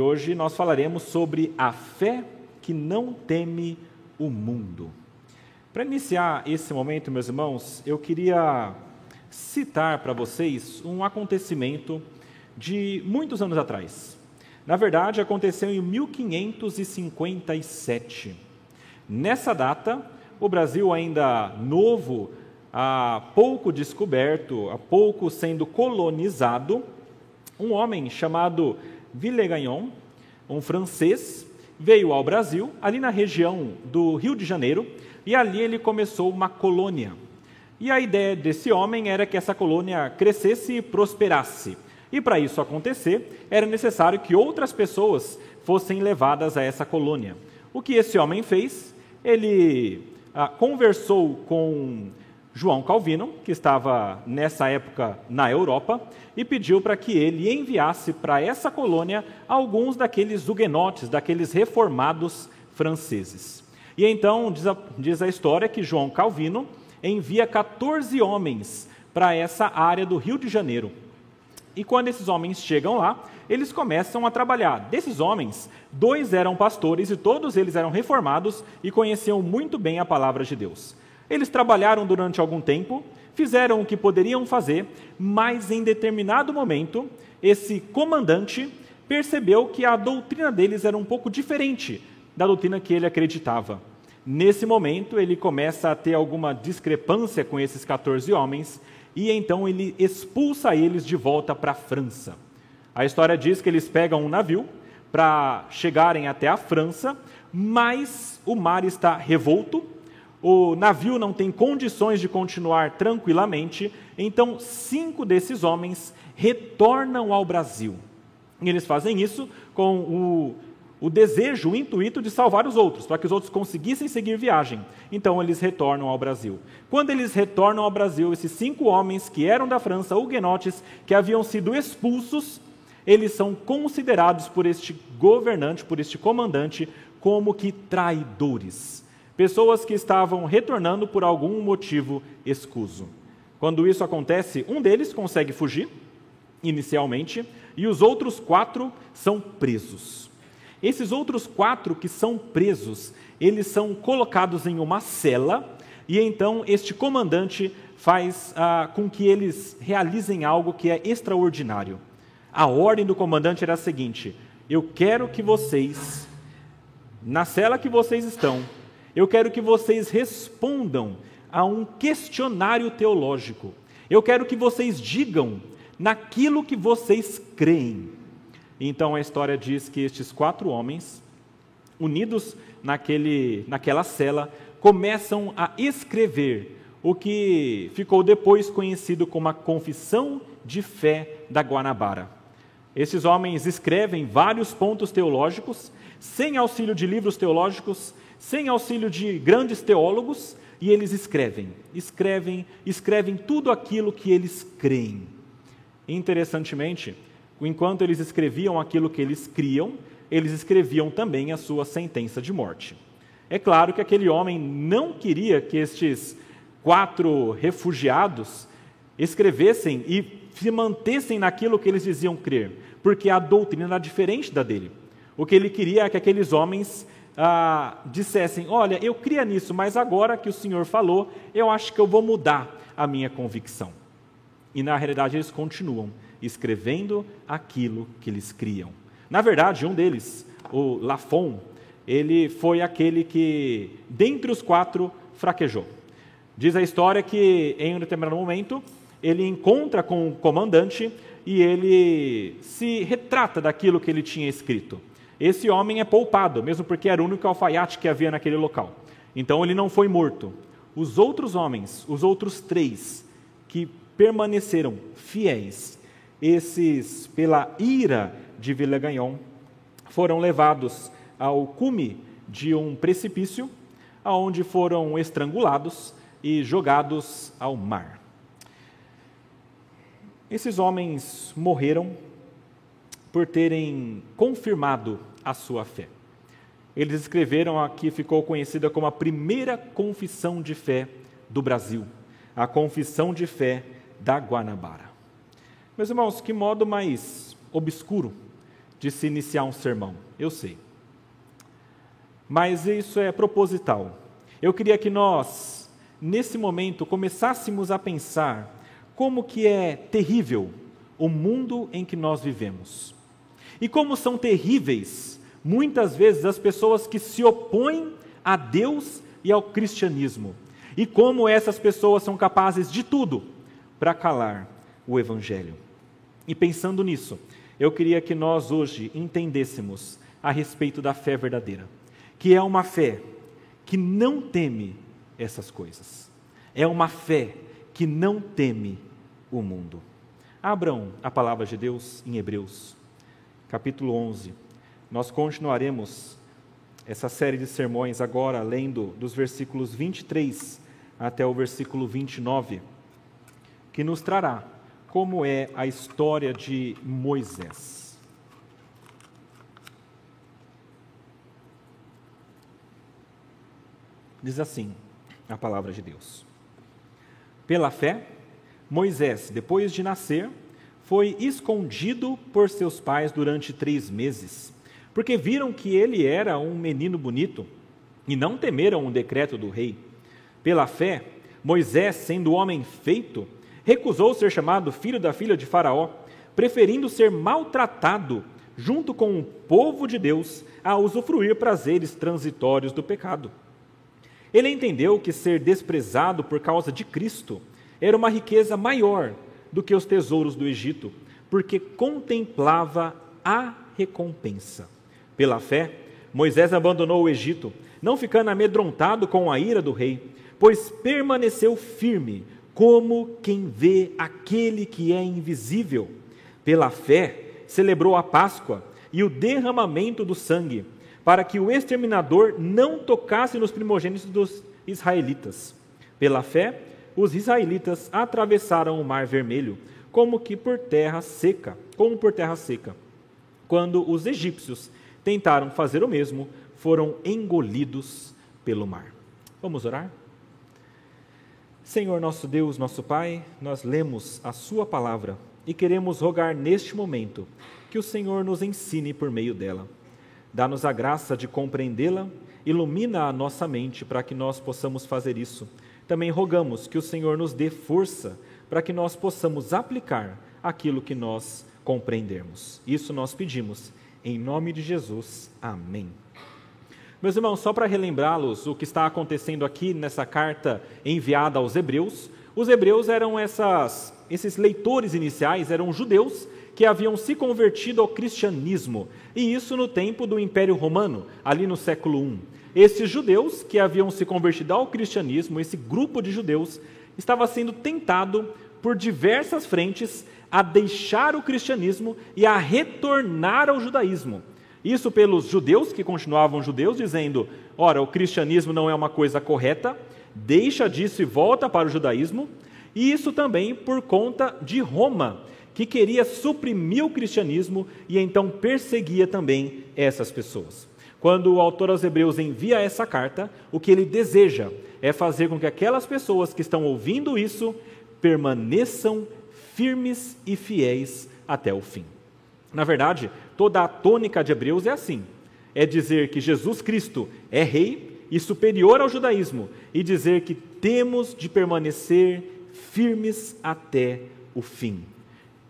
hoje nós falaremos sobre a fé que não teme o mundo. Para iniciar esse momento, meus irmãos, eu queria citar para vocês um acontecimento de muitos anos atrás. Na verdade, aconteceu em 1557. Nessa data, o Brasil ainda novo, há pouco descoberto, há pouco sendo colonizado, um homem chamado Villegagnon, um francês, veio ao Brasil, ali na região do Rio de Janeiro, e ali ele começou uma colônia. E a ideia desse homem era que essa colônia crescesse e prosperasse. E para isso acontecer, era necessário que outras pessoas fossem levadas a essa colônia. O que esse homem fez? Ele ah, conversou com João Calvino, que estava nessa época na Europa, e pediu para que ele enviasse para essa colônia alguns daqueles huguenotes, daqueles reformados franceses. E então diz a, diz a história que João Calvino envia 14 homens para essa área do Rio de Janeiro. E quando esses homens chegam lá, eles começam a trabalhar. Desses homens, dois eram pastores e todos eles eram reformados e conheciam muito bem a palavra de Deus. Eles trabalharam durante algum tempo, fizeram o que poderiam fazer, mas em determinado momento, esse comandante percebeu que a doutrina deles era um pouco diferente da doutrina que ele acreditava. Nesse momento, ele começa a ter alguma discrepância com esses 14 homens e então ele expulsa eles de volta para a França. A história diz que eles pegam um navio para chegarem até a França, mas o mar está revolto, o navio não tem condições de continuar tranquilamente, então cinco desses homens retornam ao Brasil. E eles fazem isso com o o desejo, o intuito de salvar os outros, para que os outros conseguissem seguir viagem. Então eles retornam ao Brasil. Quando eles retornam ao Brasil, esses cinco homens que eram da França, huguenotes, que haviam sido expulsos, eles são considerados por este governante, por este comandante, como que traidores. Pessoas que estavam retornando por algum motivo escuso. Quando isso acontece, um deles consegue fugir, inicialmente, e os outros quatro são presos. Esses outros quatro que são presos, eles são colocados em uma cela, e então este comandante faz ah, com que eles realizem algo que é extraordinário. A ordem do comandante era a seguinte: eu quero que vocês, na cela que vocês estão, eu quero que vocês respondam a um questionário teológico. Eu quero que vocês digam naquilo que vocês creem. Então a história diz que estes quatro homens, unidos naquele, naquela cela, começam a escrever o que ficou depois conhecido como a Confissão de Fé da Guanabara. Esses homens escrevem vários pontos teológicos, sem auxílio de livros teológicos, sem auxílio de grandes teólogos, e eles escrevem, escrevem, escrevem tudo aquilo que eles creem. Interessantemente, enquanto eles escreviam aquilo que eles criam, eles escreviam também a sua sentença de morte. É claro que aquele homem não queria que estes quatro refugiados escrevessem e se mantessem naquilo que eles diziam crer, porque a doutrina era diferente da dele. O que ele queria é que aqueles homens ah, dissessem: Olha, eu cria nisso, mas agora que o Senhor falou, eu acho que eu vou mudar a minha convicção. E na realidade eles continuam escrevendo aquilo que eles criam. Na verdade, um deles, o Lafon, ele foi aquele que, dentre os quatro, fraquejou. Diz a história que, em um determinado momento, ele encontra com o comandante e ele se retrata daquilo que ele tinha escrito. Esse homem é poupado, mesmo porque era o único alfaiate que havia naquele local. Então ele não foi morto. Os outros homens, os outros três, que permaneceram fiéis esses, pela ira de Villegagnon, foram levados ao cume de um precipício, aonde foram estrangulados e jogados ao mar. Esses homens morreram por terem confirmado a sua fé. Eles escreveram a que ficou conhecida como a primeira confissão de fé do Brasil, a confissão de fé da Guanabara. Meus irmãos, que modo mais obscuro de se iniciar um sermão, eu sei. Mas isso é proposital. Eu queria que nós, nesse momento, começássemos a pensar como que é terrível o mundo em que nós vivemos. E como são terríveis, muitas vezes, as pessoas que se opõem a Deus e ao cristianismo. E como essas pessoas são capazes de tudo para calar o Evangelho. E pensando nisso, eu queria que nós hoje entendêssemos a respeito da fé verdadeira, que é uma fé que não teme essas coisas, é uma fé que não teme o mundo. Abram a palavra de Deus em Hebreus, capítulo 11. Nós continuaremos essa série de sermões agora lendo dos versículos 23 até o versículo 29, que nos trará como é a história de Moisés. Diz assim a palavra de Deus: Pela fé, Moisés, depois de nascer, foi escondido por seus pais durante três meses, porque viram que ele era um menino bonito e não temeram o decreto do rei. Pela fé, Moisés, sendo homem feito, recusou ser chamado filho da filha de Faraó, preferindo ser maltratado junto com o povo de Deus a usufruir prazeres transitórios do pecado. Ele entendeu que ser desprezado por causa de Cristo era uma riqueza maior do que os tesouros do Egito, porque contemplava a recompensa. Pela fé, Moisés abandonou o Egito, não ficando amedrontado com a ira do rei, pois permaneceu firme como quem vê aquele que é invisível. Pela fé, celebrou a Páscoa e o derramamento do sangue, para que o exterminador não tocasse nos primogênitos dos israelitas. Pela fé, os israelitas atravessaram o Mar Vermelho, como que por terra seca, como por terra seca. Quando os egípcios tentaram fazer o mesmo, foram engolidos pelo mar. Vamos orar? Senhor nosso Deus, nosso Pai, nós lemos a Sua palavra e queremos rogar neste momento que o Senhor nos ensine por meio dela. Dá-nos a graça de compreendê-la, ilumina a nossa mente para que nós possamos fazer isso. Também rogamos que o Senhor nos dê força para que nós possamos aplicar aquilo que nós compreendermos. Isso nós pedimos. Em nome de Jesus. Amém. Meus irmãos, só para relembrá-los o que está acontecendo aqui nessa carta enviada aos Hebreus, os Hebreus eram essas, esses leitores iniciais, eram judeus que haviam se convertido ao cristianismo, e isso no tempo do Império Romano, ali no século I. Esses judeus que haviam se convertido ao cristianismo, esse grupo de judeus, estava sendo tentado por diversas frentes a deixar o cristianismo e a retornar ao judaísmo. Isso pelos judeus que continuavam judeus, dizendo: ora, o cristianismo não é uma coisa correta, deixa disso e volta para o judaísmo. E isso também por conta de Roma, que queria suprimir o cristianismo e então perseguia também essas pessoas. Quando o autor aos Hebreus envia essa carta, o que ele deseja é fazer com que aquelas pessoas que estão ouvindo isso permaneçam firmes e fiéis até o fim. Na verdade, toda a tônica de Hebreus é assim: é dizer que Jesus Cristo é rei e superior ao judaísmo, e dizer que temos de permanecer firmes até o fim.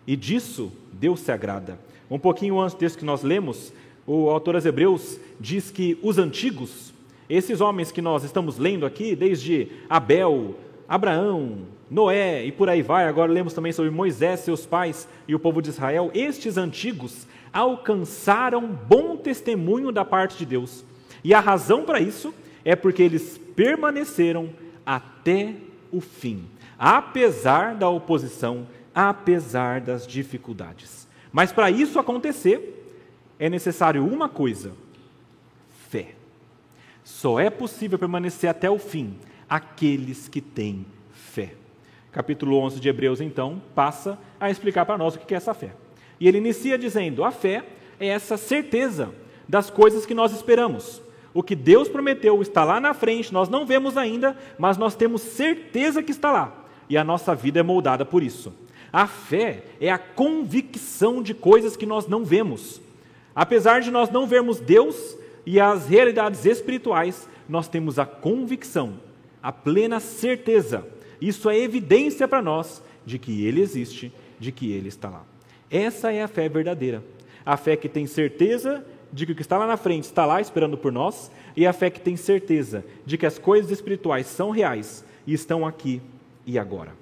E disso Deus se agrada. Um pouquinho antes desse que nós lemos, o autor aos Hebreus diz que os antigos, esses homens que nós estamos lendo aqui, desde Abel, Abraão, Noé e por aí vai. Agora lemos também sobre Moisés, seus pais e o povo de Israel. Estes antigos alcançaram bom testemunho da parte de Deus. E a razão para isso é porque eles permaneceram até o fim, apesar da oposição, apesar das dificuldades. Mas para isso acontecer, é necessário uma coisa. Só é possível permanecer até o fim aqueles que têm fé capítulo 11 de Hebreus, então, passa a explicar para nós o que é essa fé. E ele inicia dizendo: a fé é essa certeza das coisas que nós esperamos. O que Deus prometeu está lá na frente, nós não vemos ainda, mas nós temos certeza que está lá. E a nossa vida é moldada por isso. A fé é a convicção de coisas que nós não vemos. Apesar de nós não vermos Deus e as realidades espirituais, nós temos a convicção, a plena certeza, isso é evidência para nós de que Ele existe, de que Ele está lá. Essa é a fé verdadeira. A fé que tem certeza de que o que está lá na frente está lá esperando por nós, e a fé que tem certeza de que as coisas espirituais são reais e estão aqui e agora.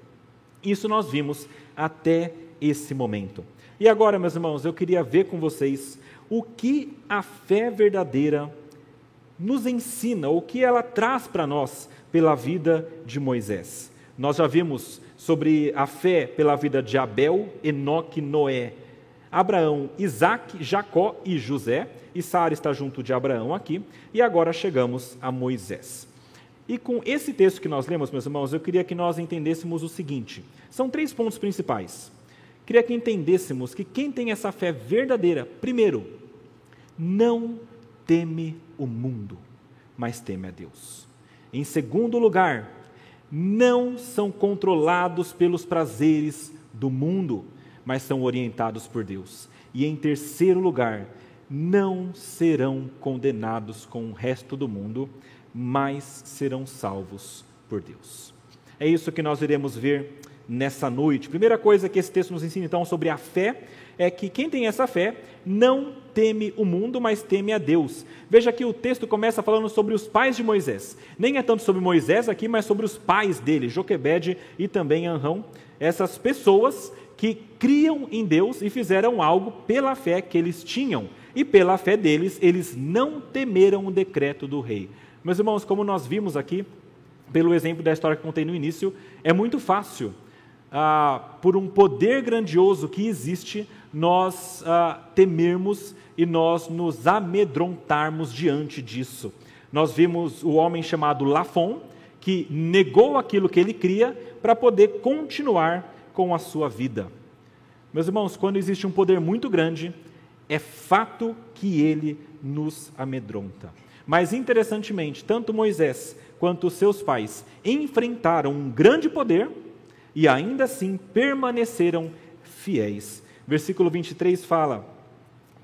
Isso nós vimos até esse momento. E agora, meus irmãos, eu queria ver com vocês o que a fé verdadeira nos ensina, o que ela traz para nós pela vida de Moisés. Nós já vimos sobre a fé pela vida de Abel, Enoque, Noé, Abraão, Isaac, Jacó e José. E Sara está junto de Abraão aqui. E agora chegamos a Moisés. E com esse texto que nós lemos, meus irmãos, eu queria que nós entendêssemos o seguinte: são três pontos principais. Queria que entendêssemos que quem tem essa fé verdadeira, primeiro, não teme o mundo, mas teme a Deus. Em segundo lugar, não são controlados pelos prazeres do mundo, mas são orientados por Deus. E em terceiro lugar, não serão condenados com o resto do mundo, mas serão salvos por Deus. É isso que nós iremos ver nessa noite. Primeira coisa que esse texto nos ensina então sobre a fé é que quem tem essa fé não teme o mundo, mas teme a Deus. Veja que o texto começa falando sobre os pais de Moisés. Nem é tanto sobre Moisés aqui, mas sobre os pais dele, Joquebede e também Anrão. Essas pessoas que criam em Deus e fizeram algo pela fé que eles tinham. E pela fé deles, eles não temeram o decreto do rei. Meus irmãos, como nós vimos aqui, pelo exemplo da história que contei no início, é muito fácil, ah, por um poder grandioso que existe, nós ah, temermos e nós nos amedrontarmos diante disso. Nós vimos o homem chamado Lafon, que negou aquilo que ele cria para poder continuar com a sua vida. Meus irmãos, quando existe um poder muito grande, é fato que ele nos amedronta. Mas interessantemente, tanto Moisés quanto seus pais enfrentaram um grande poder e ainda assim permaneceram fiéis. Versículo 23 fala: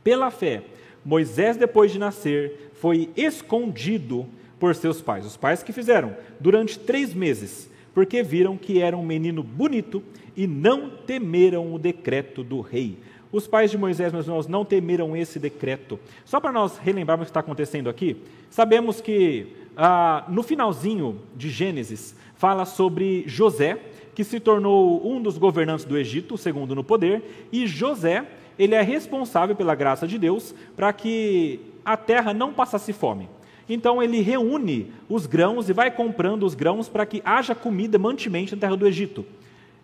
Pela fé, Moisés, depois de nascer, foi escondido por seus pais. Os pais que fizeram durante três meses, porque viram que era um menino bonito e não temeram o decreto do rei. Os pais de Moisés, meus irmãos, não temeram esse decreto. Só para nós relembrarmos o que está acontecendo aqui, sabemos que ah, no finalzinho de Gênesis fala sobre José, que se tornou um dos governantes do Egito, segundo no poder, e José, ele é responsável pela graça de Deus para que a terra não passasse fome. Então ele reúne os grãos e vai comprando os grãos para que haja comida, mantimento na terra do Egito.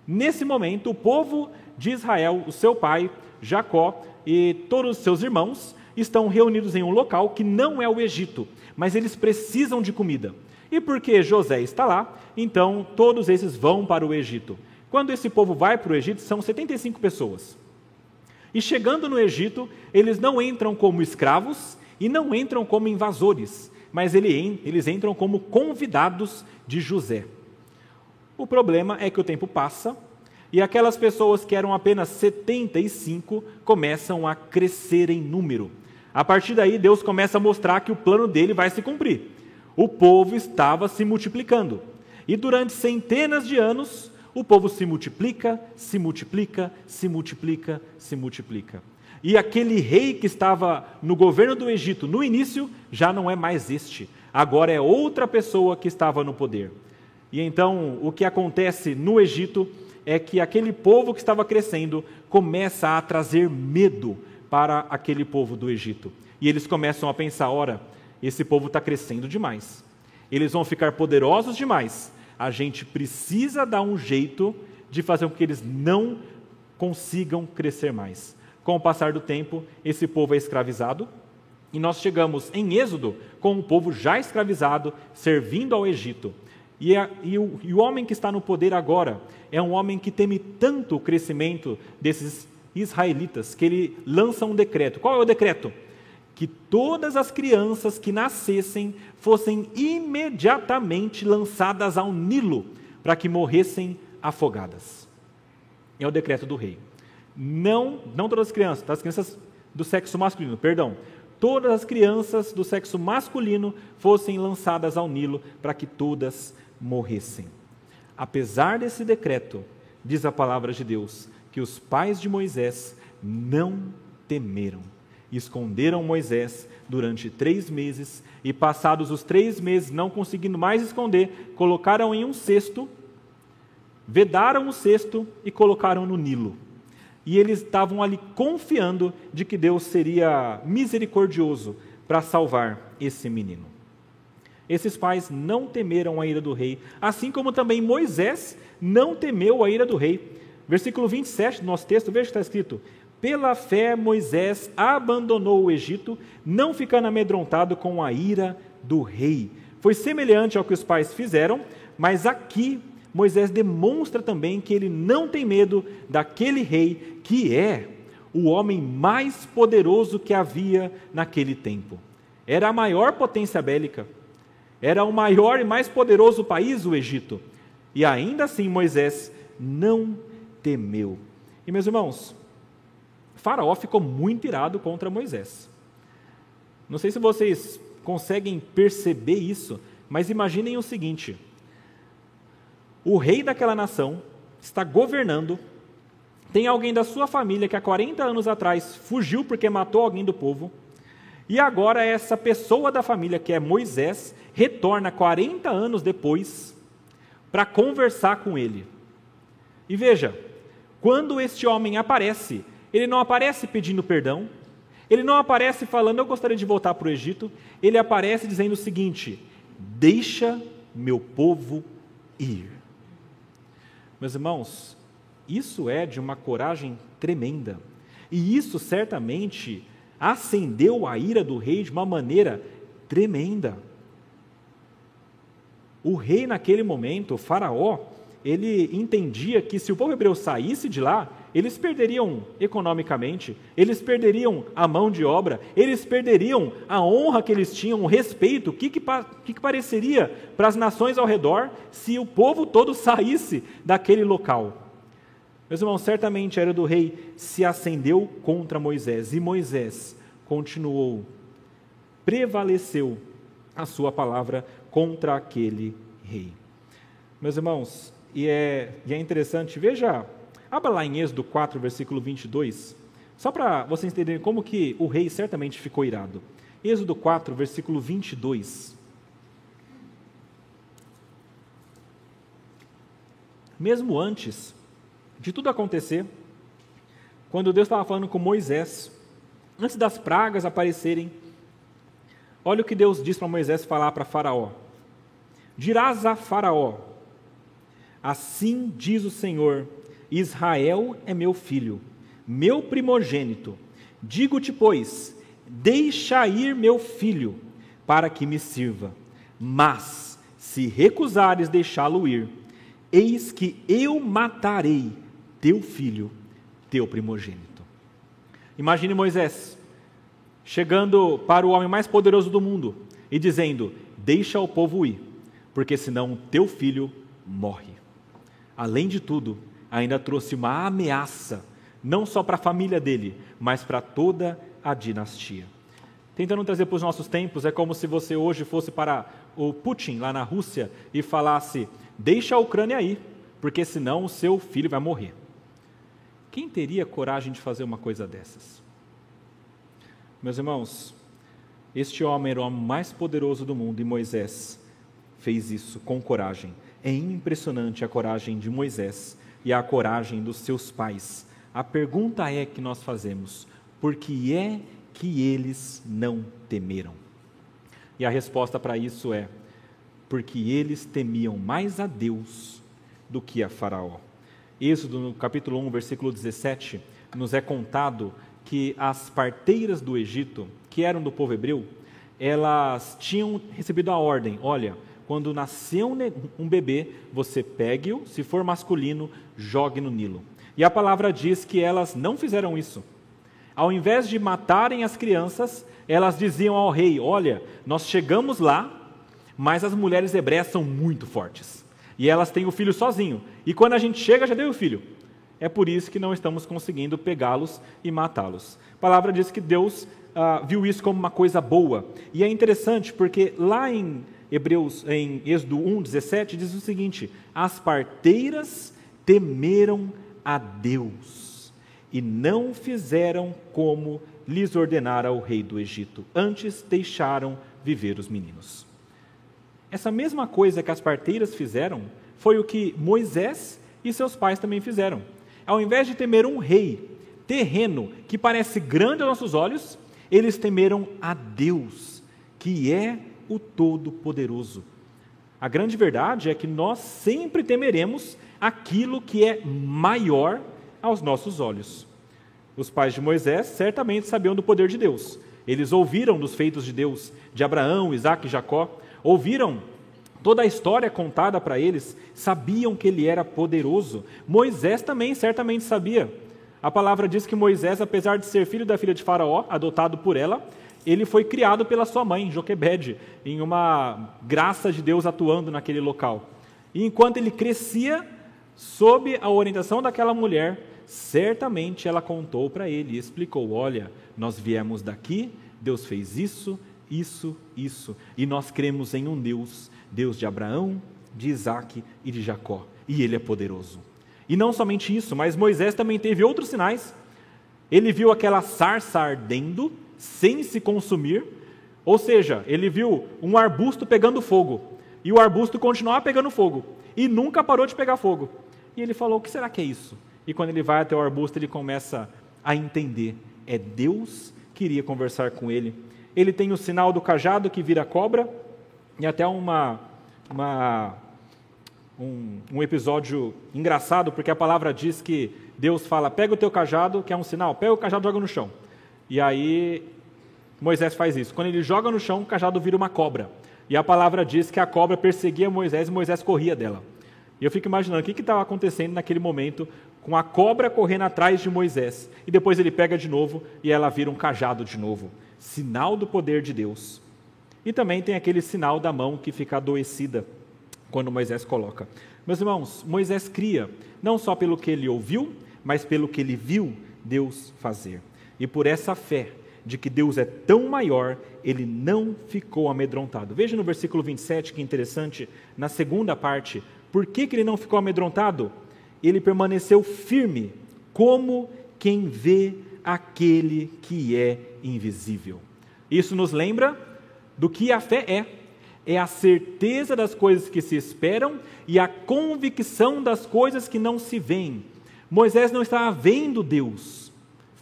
Nesse momento, o povo de Israel, o seu pai, Jacó e todos os seus irmãos estão reunidos em um local que não é o Egito, mas eles precisam de comida. E porque José está lá, então todos esses vão para o Egito. Quando esse povo vai para o Egito, são 75 pessoas. E chegando no Egito, eles não entram como escravos e não entram como invasores, mas eles entram como convidados de José. O problema é que o tempo passa e aquelas pessoas que eram apenas 75 começam a crescer em número. A partir daí, Deus começa a mostrar que o plano dele vai se cumprir. O povo estava se multiplicando. E durante centenas de anos, o povo se multiplica, se multiplica, se multiplica, se multiplica. E aquele rei que estava no governo do Egito no início já não é mais este. Agora é outra pessoa que estava no poder. E então o que acontece no Egito é que aquele povo que estava crescendo começa a trazer medo para aquele povo do Egito. E eles começam a pensar: ora, esse povo está crescendo demais, eles vão ficar poderosos demais. A gente precisa dar um jeito de fazer com que eles não consigam crescer mais. Com o passar do tempo, esse povo é escravizado, e nós chegamos em Êxodo com o povo já escravizado, servindo ao Egito. E, a, e, o, e o homem que está no poder agora é um homem que teme tanto o crescimento desses israelitas que ele lança um decreto. Qual é o decreto? Que todas as crianças que nascessem fossem imediatamente lançadas ao Nilo para que morressem afogadas. É o decreto do rei. Não, não todas as crianças, tá? as crianças do sexo masculino, perdão, todas as crianças do sexo masculino fossem lançadas ao Nilo para que todas morressem. Apesar desse decreto, diz a palavra de Deus, que os pais de Moisés não temeram. Esconderam Moisés durante três meses e, passados os três meses, não conseguindo mais esconder, colocaram em um cesto, vedaram o cesto e colocaram no Nilo e eles estavam ali confiando de que Deus seria misericordioso para salvar esse menino. Esses pais não temeram a ira do rei, assim como também Moisés não temeu a ira do rei. Versículo 27 do nosso texto, veja que está escrito: Pela fé Moisés abandonou o Egito, não ficando amedrontado com a ira do rei. Foi semelhante ao que os pais fizeram, mas aqui Moisés demonstra também que ele não tem medo daquele rei que é o homem mais poderoso que havia naquele tempo. Era a maior potência bélica, era o maior e mais poderoso país, o Egito. E ainda assim Moisés não temeu. E meus irmãos, Faraó ficou muito irado contra Moisés. Não sei se vocês conseguem perceber isso, mas imaginem o seguinte: o rei daquela nação está governando, tem alguém da sua família que há 40 anos atrás fugiu porque matou alguém do povo, e agora essa pessoa da família, que é Moisés, retorna 40 anos depois para conversar com ele. E veja, quando este homem aparece, ele não aparece pedindo perdão, ele não aparece falando, eu gostaria de voltar para o Egito, ele aparece dizendo o seguinte: deixa meu povo ir. Meus irmãos, isso é de uma coragem tremenda. E isso certamente acendeu a ira do rei de uma maneira tremenda. O rei, naquele momento, o Faraó, ele entendia que se o povo hebreu saísse de lá, eles perderiam economicamente, eles perderiam a mão de obra, eles perderiam a honra que eles tinham, o respeito. O que, que, que, que pareceria para as nações ao redor se o povo todo saísse daquele local? Meus irmãos, certamente a era do rei se acendeu contra Moisés, e Moisés continuou, prevaleceu a sua palavra contra aquele rei. Meus irmãos, e é, e é interessante, veja Abra lá em Êxodo 4, versículo 22, só para vocês entenderem como que o rei certamente ficou irado. Êxodo 4, versículo 22. Mesmo antes de tudo acontecer, quando Deus estava falando com Moisés, antes das pragas aparecerem, olha o que Deus diz para Moisés falar para Faraó: Dirás a Faraó, assim diz o Senhor, Israel é meu filho, meu primogênito. Digo-te, pois, deixa ir meu filho, para que me sirva. Mas, se recusares deixá-lo ir, eis que eu matarei teu filho, teu primogênito. Imagine Moisés chegando para o homem mais poderoso do mundo e dizendo: Deixa o povo ir, porque senão teu filho morre. Além de tudo, ainda trouxe uma ameaça, não só para a família dele, mas para toda a dinastia. Tentando trazer para os nossos tempos, é como se você hoje fosse para o Putin, lá na Rússia, e falasse: deixa a Ucrânia aí, porque senão o seu filho vai morrer. Quem teria coragem de fazer uma coisa dessas? Meus irmãos, este homem era o homem mais poderoso do mundo e Moisés fez isso com coragem. É impressionante a coragem de Moisés e a coragem dos seus pais. A pergunta é que nós fazemos: por que é que eles não temeram? E a resposta para isso é: porque eles temiam mais a Deus do que a Faraó. Êxodo, no capítulo 1, versículo 17, nos é contado que as parteiras do Egito, que eram do povo hebreu, elas tinham recebido a ordem: olha, quando nascer um bebê, você pegue-o, se for masculino, jogue no Nilo. E a palavra diz que elas não fizeram isso. Ao invés de matarem as crianças, elas diziam ao rei: Olha, nós chegamos lá, mas as mulheres hebreias são muito fortes. E elas têm o filho sozinho. E quando a gente chega, já deu o filho. É por isso que não estamos conseguindo pegá-los e matá-los. A palavra diz que Deus ah, viu isso como uma coisa boa. E é interessante porque lá em Hebreus, em Êxodo 1, 17, diz o seguinte: As parteiras temeram a Deus e não fizeram como lhes ordenara o rei do Egito. Antes deixaram viver os meninos. Essa mesma coisa que as parteiras fizeram foi o que Moisés e seus pais também fizeram. Ao invés de temer um rei terreno que parece grande aos nossos olhos, eles temeram a Deus, que é o Todo-Poderoso. A grande verdade é que nós sempre temeremos aquilo que é maior aos nossos olhos. Os pais de Moisés certamente sabiam do poder de Deus. Eles ouviram dos feitos de Deus, de Abraão, Isaac e Jacó, ouviram toda a história contada para eles, sabiam que ele era poderoso. Moisés também certamente sabia. A palavra diz que Moisés, apesar de ser filho da filha de Faraó, adotado por ela, ele foi criado pela sua mãe, Joquebede, em uma graça de Deus atuando naquele local. E enquanto ele crescia, sob a orientação daquela mulher, certamente ela contou para ele explicou: Olha, nós viemos daqui, Deus fez isso, isso, isso, e nós cremos em um Deus, Deus de Abraão, de Isaac e de Jacó, e ele é poderoso. E não somente isso, mas Moisés também teve outros sinais. Ele viu aquela sarça ardendo, sem se consumir, ou seja, ele viu um arbusto pegando fogo, e o arbusto continuava pegando fogo, e nunca parou de pegar fogo. E ele falou: O que será que é isso? E quando ele vai até o arbusto, ele começa a entender: é Deus que iria conversar com ele. Ele tem o sinal do cajado que vira cobra, e até uma, uma um, um, episódio engraçado, porque a palavra diz que Deus fala: pega o teu cajado, que é um sinal, pega o cajado e joga no chão. E aí Moisés faz isso. Quando ele joga no chão, o cajado vira uma cobra. E a palavra diz que a cobra perseguia Moisés e Moisés corria dela. E eu fico imaginando o que estava acontecendo naquele momento com a cobra correndo atrás de Moisés. E depois ele pega de novo e ela vira um cajado de novo. Sinal do poder de Deus. E também tem aquele sinal da mão que fica adoecida quando Moisés coloca. Meus irmãos, Moisés cria, não só pelo que ele ouviu, mas pelo que ele viu Deus fazer. E por essa fé de que Deus é tão maior, ele não ficou amedrontado. Veja no versículo 27 que interessante, na segunda parte, por que, que ele não ficou amedrontado? Ele permaneceu firme, como quem vê aquele que é invisível. Isso nos lembra do que a fé é. É a certeza das coisas que se esperam e a convicção das coisas que não se veem. Moisés não estava vendo Deus,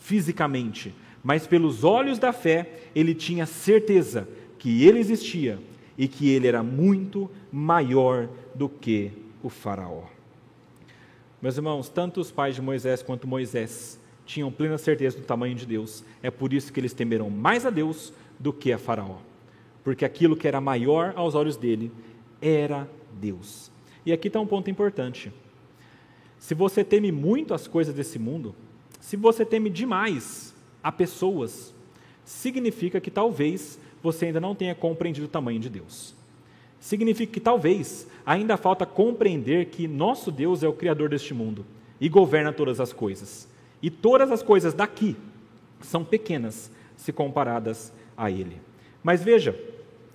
fisicamente, mas pelos olhos da fé, ele tinha certeza que ele existia e que ele era muito maior do que o Faraó. Meus irmãos, tanto os pais de Moisés quanto Moisés tinham plena certeza do tamanho de Deus. É por isso que eles temeram mais a Deus do que a Faraó. Porque aquilo que era maior aos olhos dele era Deus. E aqui está um ponto importante. Se você teme muito as coisas desse mundo, se você teme demais a pessoas, significa que talvez você ainda não tenha compreendido o tamanho de Deus. Significa que talvez ainda falta compreender que nosso Deus é o Criador deste mundo e governa todas as coisas. E todas as coisas daqui são pequenas se comparadas a Ele. Mas veja,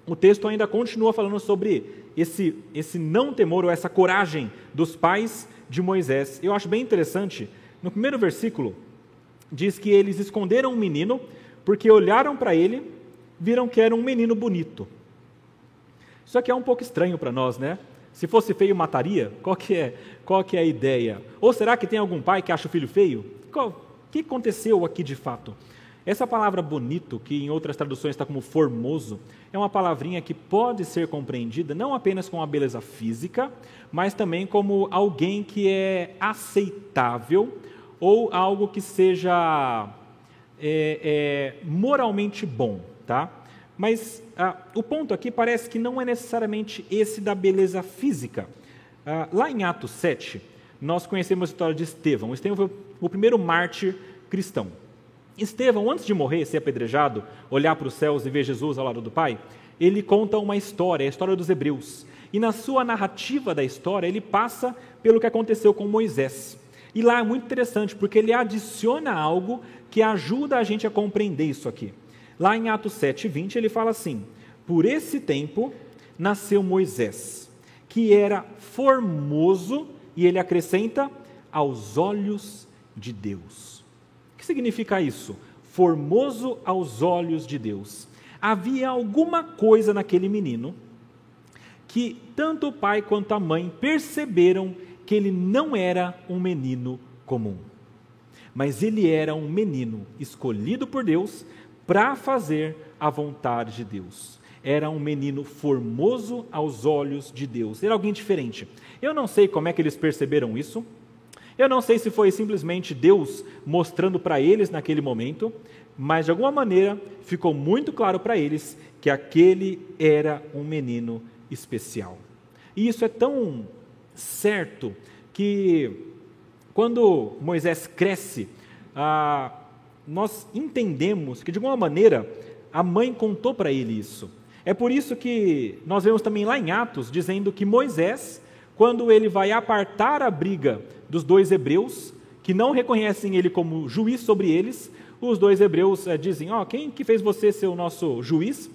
o texto ainda continua falando sobre esse, esse não temor ou essa coragem dos pais de Moisés. Eu acho bem interessante no primeiro versículo, diz que eles esconderam um menino porque olharam para ele, viram que era um menino bonito. Isso aqui é um pouco estranho para nós, né? Se fosse feio, mataria? Qual que é, qual que é a ideia? Ou será que tem algum pai que acha o filho feio? O que aconteceu aqui de fato? Essa palavra bonito, que em outras traduções está como formoso, é uma palavrinha que pode ser compreendida não apenas com a beleza física, mas também como alguém que é aceitável ou algo que seja é, é, moralmente bom, tá? Mas ah, o ponto aqui parece que não é necessariamente esse da beleza física. Ah, lá em Atos 7, nós conhecemos a história de Estevão. Estevão foi o primeiro mártir cristão. Estevão, antes de morrer, ser apedrejado, olhar para os céus e ver Jesus ao lado do Pai, ele conta uma história, a história dos hebreus. E na sua narrativa da história, ele passa pelo que aconteceu com Moisés. E lá é muito interessante, porque ele adiciona algo que ajuda a gente a compreender isso aqui. Lá em Atos 7, 20, ele fala assim: Por esse tempo nasceu Moisés, que era formoso, e ele acrescenta, aos olhos de Deus. O que significa isso? Formoso aos olhos de Deus. Havia alguma coisa naquele menino que tanto o pai quanto a mãe perceberam que ele não era um menino comum, mas ele era um menino escolhido por Deus para fazer a vontade de Deus. Era um menino formoso aos olhos de Deus. Era alguém diferente. Eu não sei como é que eles perceberam isso. Eu não sei se foi simplesmente Deus mostrando para eles naquele momento, mas de alguma maneira ficou muito claro para eles que aquele era um menino especial. E isso é tão certo que quando Moisés cresce, ah, nós entendemos que de alguma maneira a mãe contou para ele isso. É por isso que nós vemos também lá em Atos dizendo que Moisés, quando ele vai apartar a briga dos dois hebreus, que não reconhecem ele como juiz sobre eles, os dois hebreus é, dizem: Ó, oh, quem que fez você ser o nosso juiz?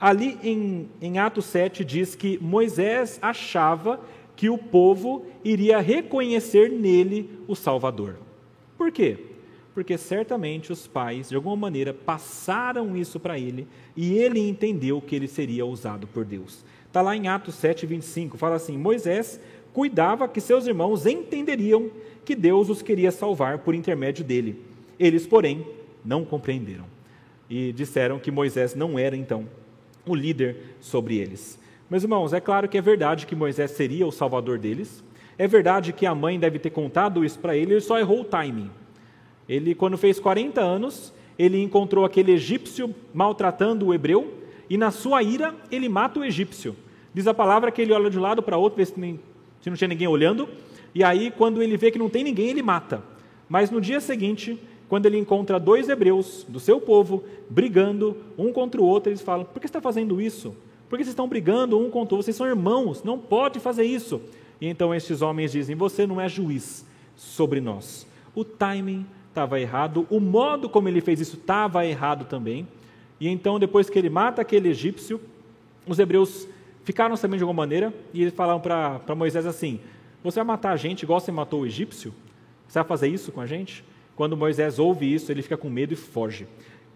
Ali em, em Atos 7 diz que Moisés achava que o povo iria reconhecer nele o Salvador. Por quê? Porque certamente os pais, de alguma maneira, passaram isso para ele e ele entendeu que ele seria usado por Deus. Está lá em Atos 7, 25, fala assim: Moisés cuidava que seus irmãos entenderiam que Deus os queria salvar por intermédio dele. Eles, porém, não compreenderam e disseram que Moisés não era, então, o líder sobre eles. Meus irmãos, é claro que é verdade que Moisés seria o salvador deles. É verdade que a mãe deve ter contado isso para ele, ele só errou o timing. Ele, quando fez 40 anos, ele encontrou aquele egípcio maltratando o hebreu, e na sua ira, ele mata o egípcio. Diz a palavra que ele olha de um lado para outro, vê se, nem, se não tinha ninguém olhando, e aí, quando ele vê que não tem ninguém, ele mata. Mas no dia seguinte, quando ele encontra dois hebreus do seu povo brigando um contra o outro, eles falam: Por que está fazendo isso? Por que vocês estão brigando um contra o outro? Vocês são irmãos, não pode fazer isso. E então estes homens dizem: Você não é juiz sobre nós. O timing estava errado, o modo como ele fez isso estava errado também. E então, depois que ele mata aquele egípcio, os hebreus ficaram sabendo de alguma maneira e eles falaram para Moisés assim: Você vai matar a gente igual você matou o egípcio? Você vai fazer isso com a gente? Quando Moisés ouve isso, ele fica com medo e foge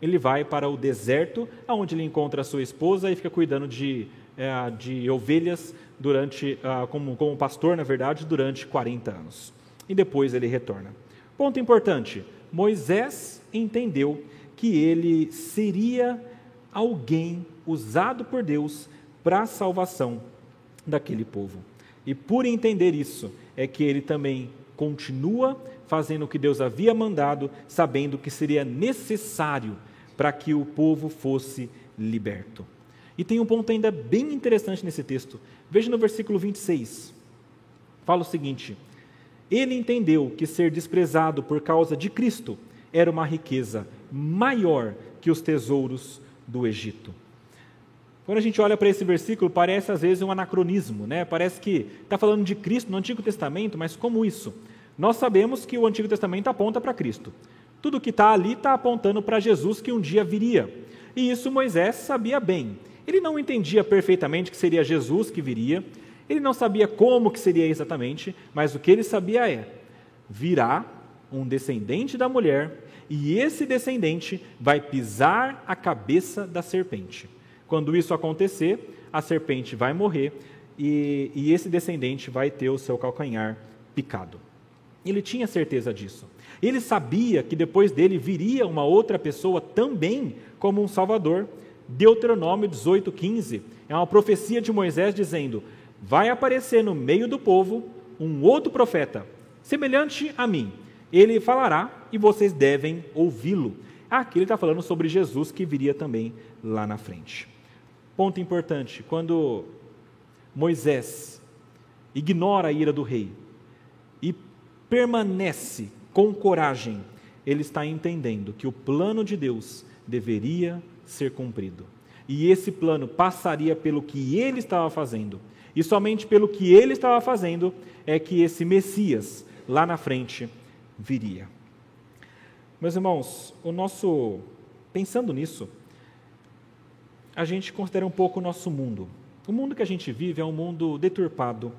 ele vai para o deserto, onde ele encontra a sua esposa e fica cuidando de, é, de ovelhas durante, ah, como, como pastor, na verdade, durante 40 anos. E depois ele retorna. Ponto importante: Moisés entendeu que ele seria alguém usado por Deus para a salvação daquele povo. E por entender isso, é que ele também continua fazendo o que Deus havia mandado, sabendo que seria necessário para que o povo fosse liberto. E tem um ponto ainda bem interessante nesse texto. Veja no versículo 26. Fala o seguinte: Ele entendeu que ser desprezado por causa de Cristo era uma riqueza maior que os tesouros do Egito. Quando a gente olha para esse versículo, parece às vezes um anacronismo, né? Parece que está falando de Cristo no Antigo Testamento, mas como isso? Nós sabemos que o Antigo Testamento aponta para Cristo. Tudo que está ali está apontando para Jesus que um dia viria. E isso Moisés sabia bem. Ele não entendia perfeitamente que seria Jesus que viria, ele não sabia como que seria exatamente, mas o que ele sabia é: virá um descendente da mulher, e esse descendente vai pisar a cabeça da serpente. Quando isso acontecer, a serpente vai morrer e, e esse descendente vai ter o seu calcanhar picado. Ele tinha certeza disso. Ele sabia que depois dele viria uma outra pessoa também como um Salvador. Deuteronômio 18,15 é uma profecia de Moisés dizendo: Vai aparecer no meio do povo um outro profeta, semelhante a mim. Ele falará e vocês devem ouvi-lo. Aqui ele está falando sobre Jesus que viria também lá na frente. Ponto importante: quando Moisés ignora a ira do rei e permanece com coragem, ele está entendendo que o plano de Deus deveria ser cumprido. E esse plano passaria pelo que ele estava fazendo. E somente pelo que ele estava fazendo é que esse Messias lá na frente viria. Meus irmãos, o nosso pensando nisso, a gente considera um pouco o nosso mundo. O mundo que a gente vive é um mundo deturpado,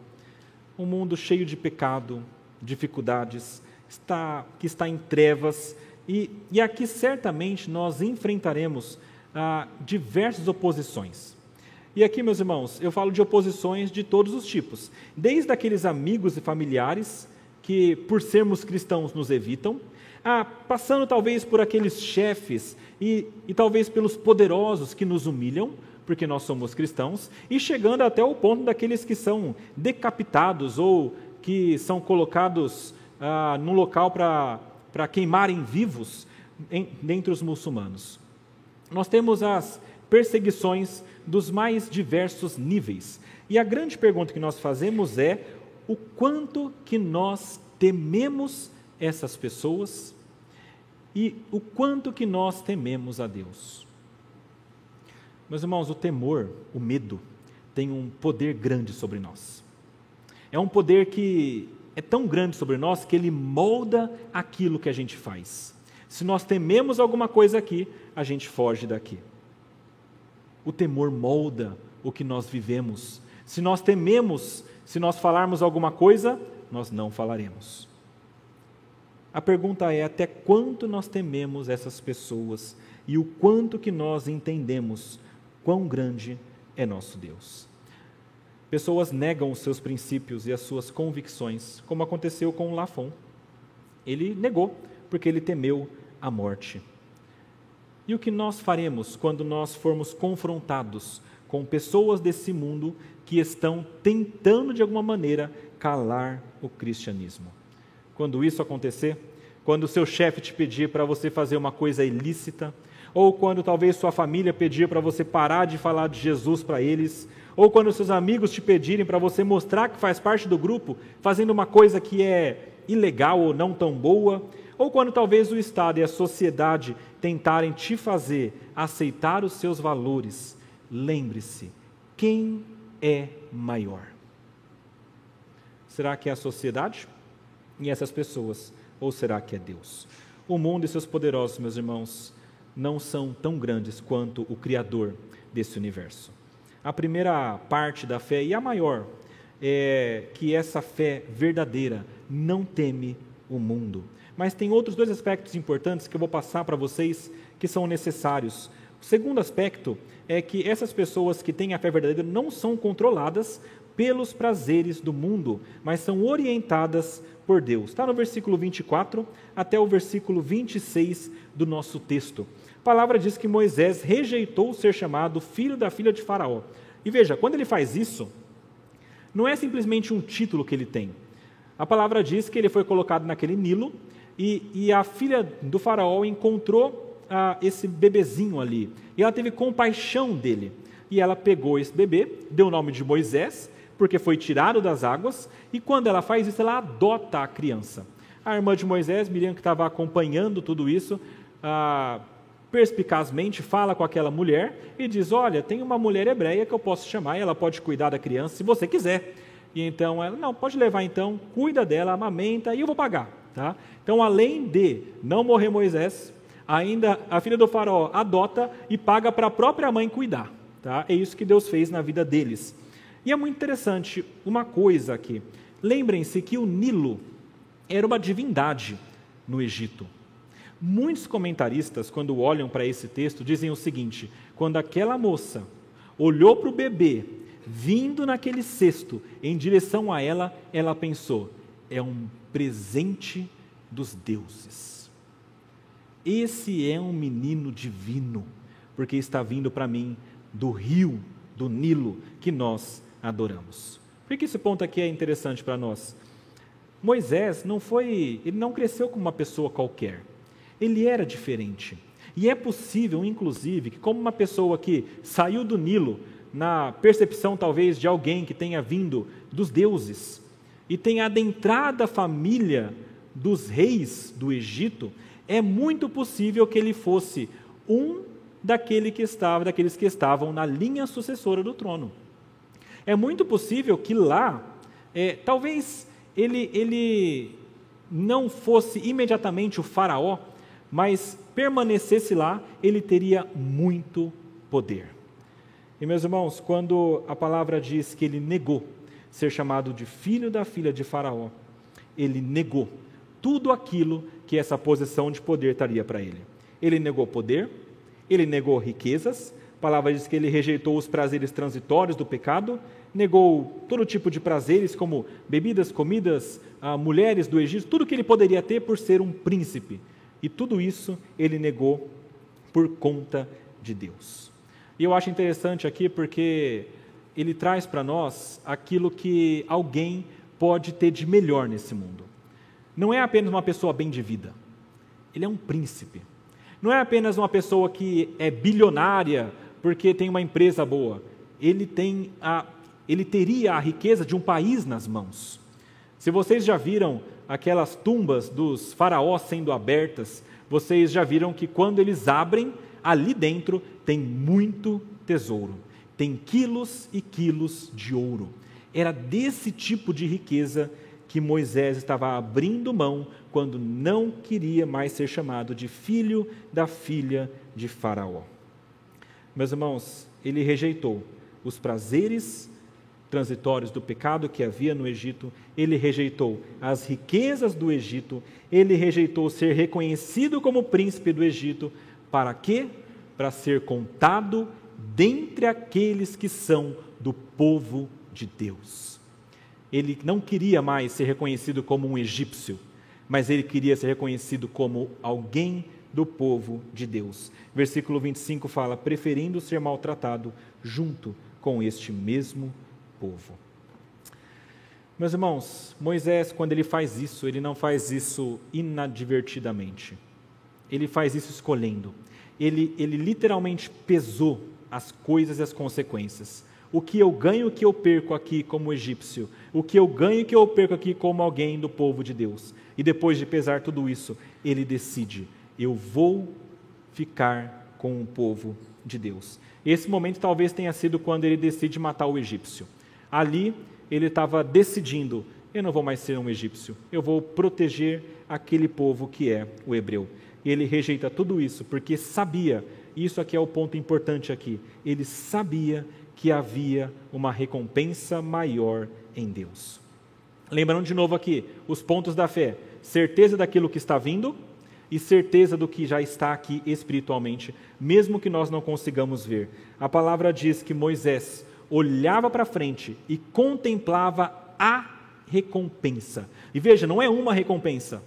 um mundo cheio de pecado, dificuldades, está, que está em trevas, e, e aqui certamente nós enfrentaremos ah, diversas oposições. E aqui, meus irmãos, eu falo de oposições de todos os tipos, desde aqueles amigos e familiares que, por sermos cristãos, nos evitam, ah, passando talvez por aqueles chefes e, e talvez pelos poderosos que nos humilham, porque nós somos cristãos, e chegando até o ponto daqueles que são decapitados ou que são colocados ah, num local para queimarem vivos em, dentre os muçulmanos. Nós temos as perseguições dos mais diversos níveis. E a grande pergunta que nós fazemos é o quanto que nós tememos essas pessoas e o quanto que nós tememos a Deus. Meus irmãos, o temor, o medo, tem um poder grande sobre nós. É um poder que é tão grande sobre nós que ele molda aquilo que a gente faz. Se nós tememos alguma coisa aqui, a gente foge daqui. O temor molda o que nós vivemos. Se nós tememos, se nós falarmos alguma coisa, nós não falaremos. A pergunta é até quanto nós tememos essas pessoas e o quanto que nós entendemos quão grande é nosso Deus. Pessoas negam os seus princípios e as suas convicções, como aconteceu com Lafon. Ele negou porque ele temeu a morte. E o que nós faremos quando nós formos confrontados com pessoas desse mundo que estão tentando de alguma maneira calar o cristianismo? quando isso acontecer, quando o seu chefe te pedir para você fazer uma coisa ilícita, ou quando talvez sua família pedir para você parar de falar de Jesus para eles, ou quando seus amigos te pedirem para você mostrar que faz parte do grupo, fazendo uma coisa que é ilegal ou não tão boa, ou quando talvez o Estado e a sociedade tentarem te fazer aceitar os seus valores, lembre-se: quem é maior? Será que é a sociedade? e essas pessoas? Ou será que é Deus? O mundo e seus poderosos, meus irmãos, não são tão grandes quanto o Criador desse universo. A primeira parte da fé, e a maior, é que essa fé verdadeira não teme o mundo. Mas tem outros dois aspectos importantes que eu vou passar para vocês que são necessários. O segundo aspecto é que essas pessoas que têm a fé verdadeira não são controladas pelos prazeres do mundo, mas são orientadas por Deus. Está no versículo 24 até o versículo 26 do nosso texto. A palavra diz que Moisés rejeitou ser chamado filho da filha de Faraó. E veja, quando ele faz isso, não é simplesmente um título que ele tem. A palavra diz que ele foi colocado naquele Nilo e, e a filha do Faraó encontrou ah, esse bebezinho ali. E ela teve compaixão dele. E ela pegou esse bebê, deu o nome de Moisés porque foi tirado das águas, e quando ela faz isso, ela adota a criança. A irmã de Moisés, Miriam, que estava acompanhando tudo isso, ah, perspicazmente fala com aquela mulher e diz: Olha, tem uma mulher hebreia que eu posso chamar e ela pode cuidar da criança se você quiser. E então ela, não, pode levar então, cuida dela, amamenta e eu vou pagar. Tá? Então, além de não morrer Moisés, ainda a filha do faraó adota e paga para a própria mãe cuidar. Tá? É isso que Deus fez na vida deles. E é muito interessante uma coisa aqui. Lembrem-se que o Nilo era uma divindade no Egito. Muitos comentaristas, quando olham para esse texto, dizem o seguinte: quando aquela moça olhou para o bebê vindo naquele cesto em direção a ela, ela pensou: é um presente dos deuses. Esse é um menino divino, porque está vindo para mim do rio, do Nilo, que nós adoramos. Por que esse ponto aqui é interessante para nós? Moisés não foi, ele não cresceu como uma pessoa qualquer. Ele era diferente. E é possível, inclusive, que como uma pessoa que saiu do Nilo, na percepção talvez de alguém que tenha vindo dos deuses e tenha adentrado a família dos reis do Egito, é muito possível que ele fosse um daquele que estava, daqueles que estavam na linha sucessora do trono. É muito possível que lá, é, talvez ele, ele não fosse imediatamente o Faraó, mas permanecesse lá, ele teria muito poder. E meus irmãos, quando a palavra diz que ele negou ser chamado de filho da filha de Faraó, ele negou tudo aquilo que essa posição de poder traria para ele. Ele negou poder, ele negou riquezas, a palavra diz que ele rejeitou os prazeres transitórios do pecado, negou todo tipo de prazeres, como bebidas, comidas, ah, mulheres do Egito, tudo que ele poderia ter por ser um príncipe. E tudo isso ele negou por conta de Deus. E eu acho interessante aqui porque ele traz para nós aquilo que alguém pode ter de melhor nesse mundo. Não é apenas uma pessoa bem de vida, ele é um príncipe. Não é apenas uma pessoa que é bilionária porque tem uma empresa boa. Ele tem a ele teria a riqueza de um país nas mãos. Se vocês já viram aquelas tumbas dos faraós sendo abertas, vocês já viram que quando eles abrem, ali dentro tem muito tesouro. Tem quilos e quilos de ouro. Era desse tipo de riqueza que Moisés estava abrindo mão quando não queria mais ser chamado de filho da filha de Faraó. Meus irmãos, ele rejeitou os prazeres transitórios do pecado que havia no Egito, ele rejeitou as riquezas do Egito, ele rejeitou ser reconhecido como príncipe do Egito, para quê? Para ser contado dentre aqueles que são do povo de Deus. Ele não queria mais ser reconhecido como um egípcio, mas ele queria ser reconhecido como alguém do povo de Deus. Versículo 25 fala: preferindo ser maltratado junto com este mesmo povo. Meus irmãos, Moisés, quando ele faz isso, ele não faz isso inadvertidamente. Ele faz isso escolhendo. Ele, ele literalmente pesou as coisas e as consequências. O que eu ganho, o que eu perco aqui como egípcio. O que eu ganho, o que eu perco aqui como alguém do povo de Deus. E depois de pesar tudo isso, ele decide: eu vou ficar com o povo de Deus. Esse momento talvez tenha sido quando ele decide matar o egípcio. Ali ele estava decidindo: eu não vou mais ser um egípcio, eu vou proteger aquele povo que é o hebreu. E ele rejeita tudo isso porque sabia, isso aqui é o ponto importante aqui, ele sabia que havia uma recompensa maior em Deus. Lembrando de novo aqui, os pontos da fé: certeza daquilo que está vindo e certeza do que já está aqui espiritualmente, mesmo que nós não consigamos ver. A palavra diz que Moisés olhava para frente e contemplava a recompensa. E veja, não é uma recompensa,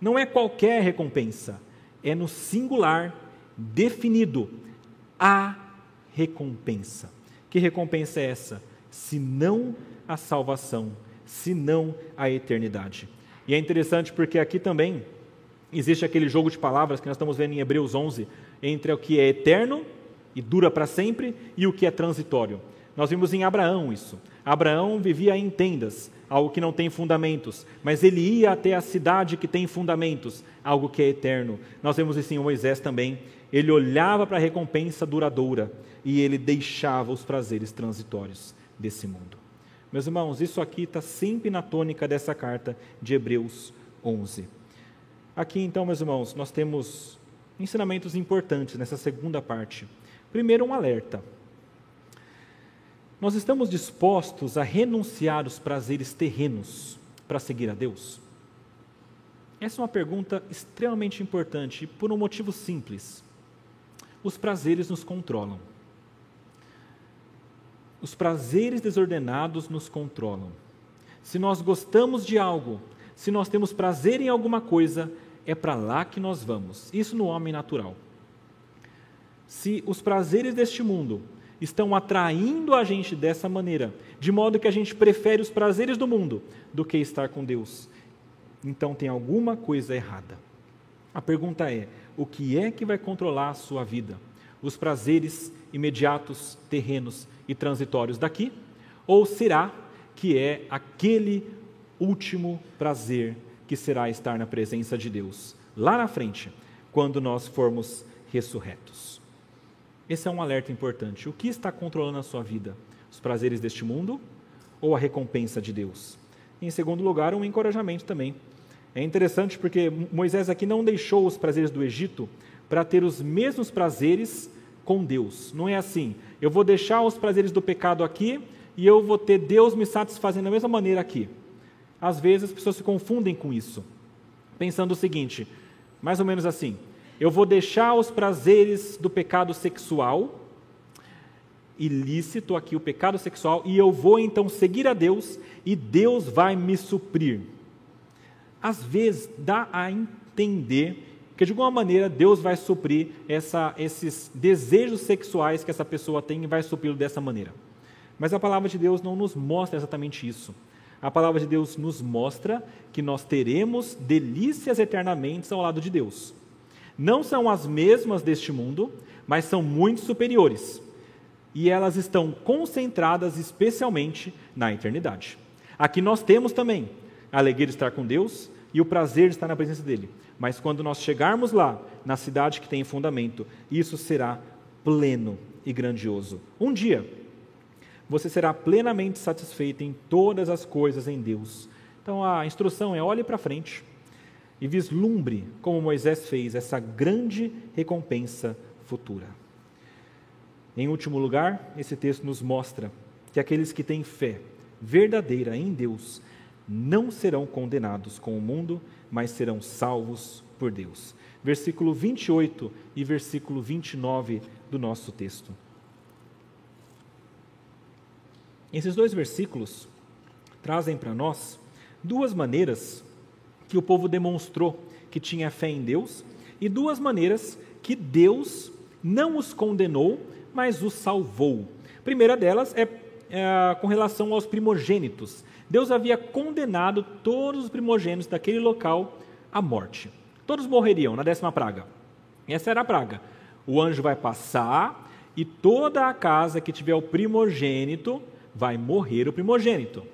não é qualquer recompensa, é no singular definido a recompensa. Que recompensa é essa? Se não a salvação, se não a eternidade. E é interessante porque aqui também existe aquele jogo de palavras que nós estamos vendo em Hebreus 11, entre o que é eterno e dura para sempre e o que é transitório. Nós vimos em Abraão isso. Abraão vivia em tendas, algo que não tem fundamentos, mas ele ia até a cidade que tem fundamentos, algo que é eterno. Nós vemos isso em Moisés também. Ele olhava para a recompensa duradoura e ele deixava os prazeres transitórios desse mundo. Meus irmãos, isso aqui está sempre na tônica dessa carta de Hebreus 11. Aqui, então, meus irmãos, nós temos ensinamentos importantes nessa segunda parte. Primeiro, um alerta. Nós estamos dispostos a renunciar os prazeres terrenos para seguir a Deus? Essa é uma pergunta extremamente importante por um motivo simples. Os prazeres nos controlam. Os prazeres desordenados nos controlam. Se nós gostamos de algo, se nós temos prazer em alguma coisa, é para lá que nós vamos. Isso no homem natural. Se os prazeres deste mundo estão atraindo a gente dessa maneira, de modo que a gente prefere os prazeres do mundo do que estar com Deus. Então tem alguma coisa errada. A pergunta é: o que é que vai controlar a sua vida? Os prazeres imediatos, terrenos e transitórios daqui? Ou será que é aquele último prazer que será estar na presença de Deus lá na frente, quando nós formos ressurretos? Esse é um alerta importante. O que está controlando a sua vida? Os prazeres deste mundo ou a recompensa de Deus? Em segundo lugar, um encorajamento também. É interessante porque Moisés aqui não deixou os prazeres do Egito para ter os mesmos prazeres com Deus. Não é assim. Eu vou deixar os prazeres do pecado aqui e eu vou ter Deus me satisfazendo da mesma maneira aqui. Às vezes as pessoas se confundem com isso, pensando o seguinte, mais ou menos assim: eu vou deixar os prazeres do pecado sexual, ilícito aqui, o pecado sexual, e eu vou então seguir a Deus e Deus vai me suprir. Às vezes dá a entender que de alguma maneira Deus vai suprir essa, esses desejos sexuais que essa pessoa tem e vai supri-lo dessa maneira. Mas a palavra de Deus não nos mostra exatamente isso. A palavra de Deus nos mostra que nós teremos delícias eternamente ao lado de Deus. Não são as mesmas deste mundo, mas são muito superiores. E elas estão concentradas especialmente na eternidade. Aqui nós temos também a alegria de estar com Deus e o prazer de estar na presença dele. Mas quando nós chegarmos lá, na cidade que tem fundamento, isso será pleno e grandioso. Um dia, você será plenamente satisfeito em todas as coisas em Deus. Então a instrução é olhe para frente e vislumbre, como Moisés fez, essa grande recompensa futura. Em último lugar, esse texto nos mostra que aqueles que têm fé verdadeira em Deus não serão condenados com o mundo, mas serão salvos por Deus. Versículo 28 e versículo 29 do nosso texto. Esses dois versículos trazem para nós duas maneiras que o povo demonstrou que tinha fé em Deus e duas maneiras que Deus não os condenou, mas os salvou. A primeira delas é, é com relação aos primogênitos. Deus havia condenado todos os primogênitos daquele local à morte. Todos morreriam na décima praga. Essa era a praga. O anjo vai passar e toda a casa que tiver o primogênito vai morrer o primogênito.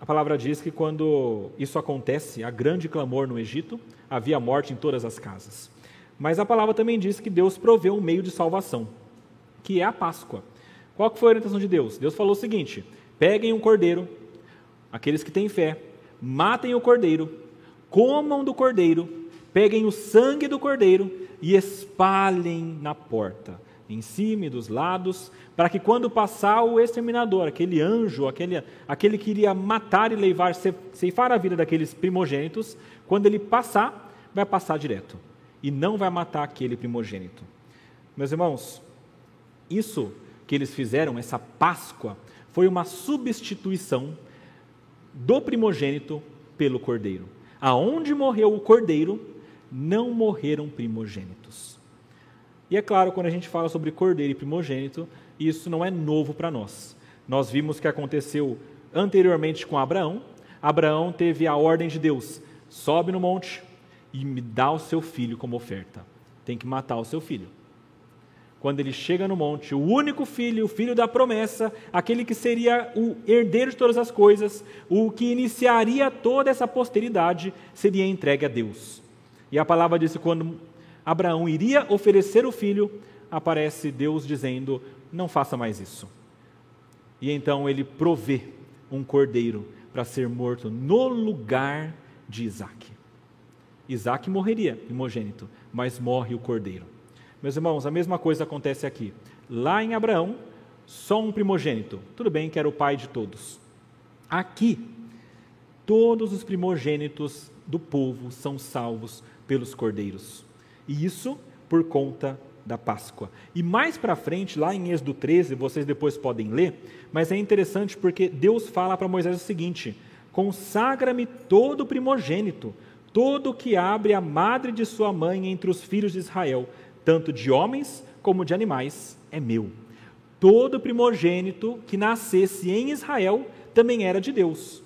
A palavra diz que quando isso acontece, há grande clamor no Egito, havia morte em todas as casas. Mas a palavra também diz que Deus proveu um meio de salvação, que é a Páscoa. Qual foi a orientação de Deus? Deus falou o seguinte: peguem um cordeiro, aqueles que têm fé, matem o cordeiro, comam do cordeiro, peguem o sangue do cordeiro e espalhem na porta, em cima e dos lados, para que quando passar o exterminador, aquele anjo, aquele, aquele que iria matar e levar, ceifar a vida daqueles primogênitos, quando ele passar, vai passar direto e não vai matar aquele primogênito. Meus irmãos, isso que eles fizeram, essa Páscoa, foi uma substituição do primogênito pelo cordeiro. Aonde morreu o cordeiro, não morreram primogênitos. E é claro, quando a gente fala sobre cordeiro e primogênito, isso não é novo para nós. Nós vimos que aconteceu anteriormente com Abraão. Abraão teve a ordem de Deus: sobe no monte e me dá o seu filho como oferta. Tem que matar o seu filho quando ele chega no monte, o único filho, o filho da promessa, aquele que seria o herdeiro de todas as coisas, o que iniciaria toda essa posteridade, seria entregue a Deus. E a palavra diz que quando Abraão iria oferecer o filho, aparece Deus dizendo: Não faça mais isso. E então ele provê um cordeiro para ser morto no lugar de Isaac. Isaac morreria, primogênito, mas morre o cordeiro. Meus irmãos, a mesma coisa acontece aqui. Lá em Abraão, só um primogênito. Tudo bem que era o pai de todos. Aqui, todos os primogênitos do povo são salvos pelos cordeiros. E isso por conta da Páscoa. E mais para frente, lá em Êxodo 13, vocês depois podem ler, mas é interessante porque Deus fala para Moisés o seguinte: Consagra-me todo primogênito, todo que abre a madre de sua mãe entre os filhos de Israel, tanto de homens como de animais, é meu. Todo primogênito que nascesse em Israel também era de Deus.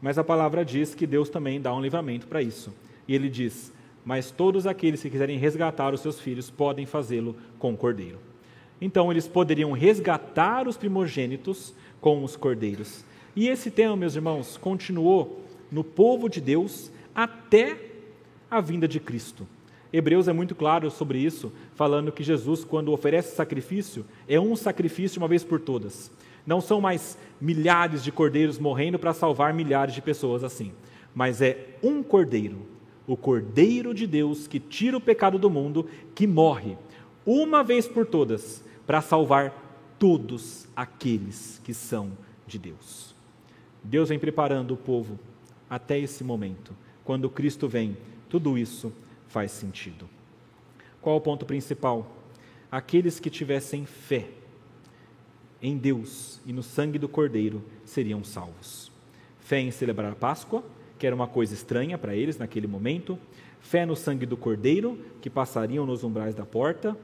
Mas a palavra diz que Deus também dá um livramento para isso. E ele diz: Mas todos aqueles que quiserem resgatar os seus filhos podem fazê-lo com o cordeiro. Então eles poderiam resgatar os primogênitos com os cordeiros. E esse tema, meus irmãos, continuou no povo de Deus até a vinda de Cristo. Hebreus é muito claro sobre isso, falando que Jesus, quando oferece sacrifício, é um sacrifício uma vez por todas. Não são mais milhares de cordeiros morrendo para salvar milhares de pessoas assim, mas é um cordeiro, o cordeiro de Deus que tira o pecado do mundo, que morre uma vez por todas para salvar todos aqueles que são de Deus. Deus vem preparando o povo até esse momento. Quando Cristo vem, tudo isso faz sentido. Qual o ponto principal? Aqueles que tivessem fé em Deus e no sangue do Cordeiro seriam salvos. Fé em celebrar a Páscoa, era uma coisa estranha para eles naquele momento, fé no sangue do Cordeiro, que passariam nos umbrais da porta,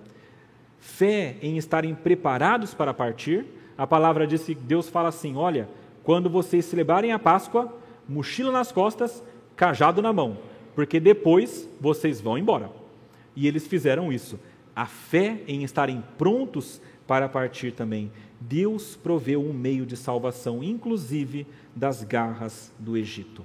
fé em estarem preparados para partir. A palavra diz que Deus fala assim: olha, quando vocês celebrarem a Páscoa, mochila nas costas, cajado na mão, porque depois vocês vão embora. E eles fizeram isso. A fé em estarem prontos para partir também. Deus proveu um meio de salvação, inclusive das garras do Egito.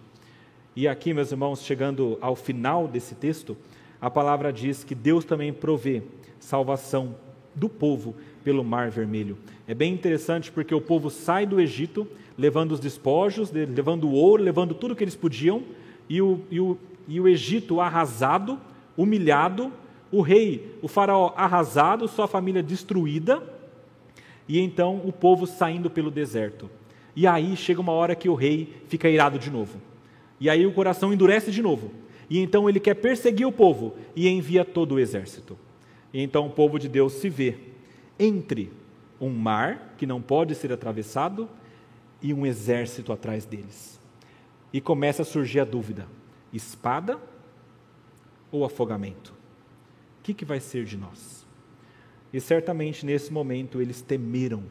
E aqui, meus irmãos, chegando ao final desse texto, a palavra diz que Deus também provê salvação do povo pelo Mar Vermelho. É bem interessante porque o povo sai do Egito levando os despojos, levando o ouro, levando tudo que eles podiam, e o, e o, e o Egito arrasado, humilhado, o rei, o faraó arrasado, sua família destruída, e então o povo saindo pelo deserto. E aí chega uma hora que o rei fica irado de novo. E aí o coração endurece de novo. E então ele quer perseguir o povo e envia todo o exército. E então o povo de Deus se vê entre um mar que não pode ser atravessado e um exército atrás deles. E começa a surgir a dúvida: espada ou afogamento? O que, que vai ser de nós? E certamente nesse momento eles temeram,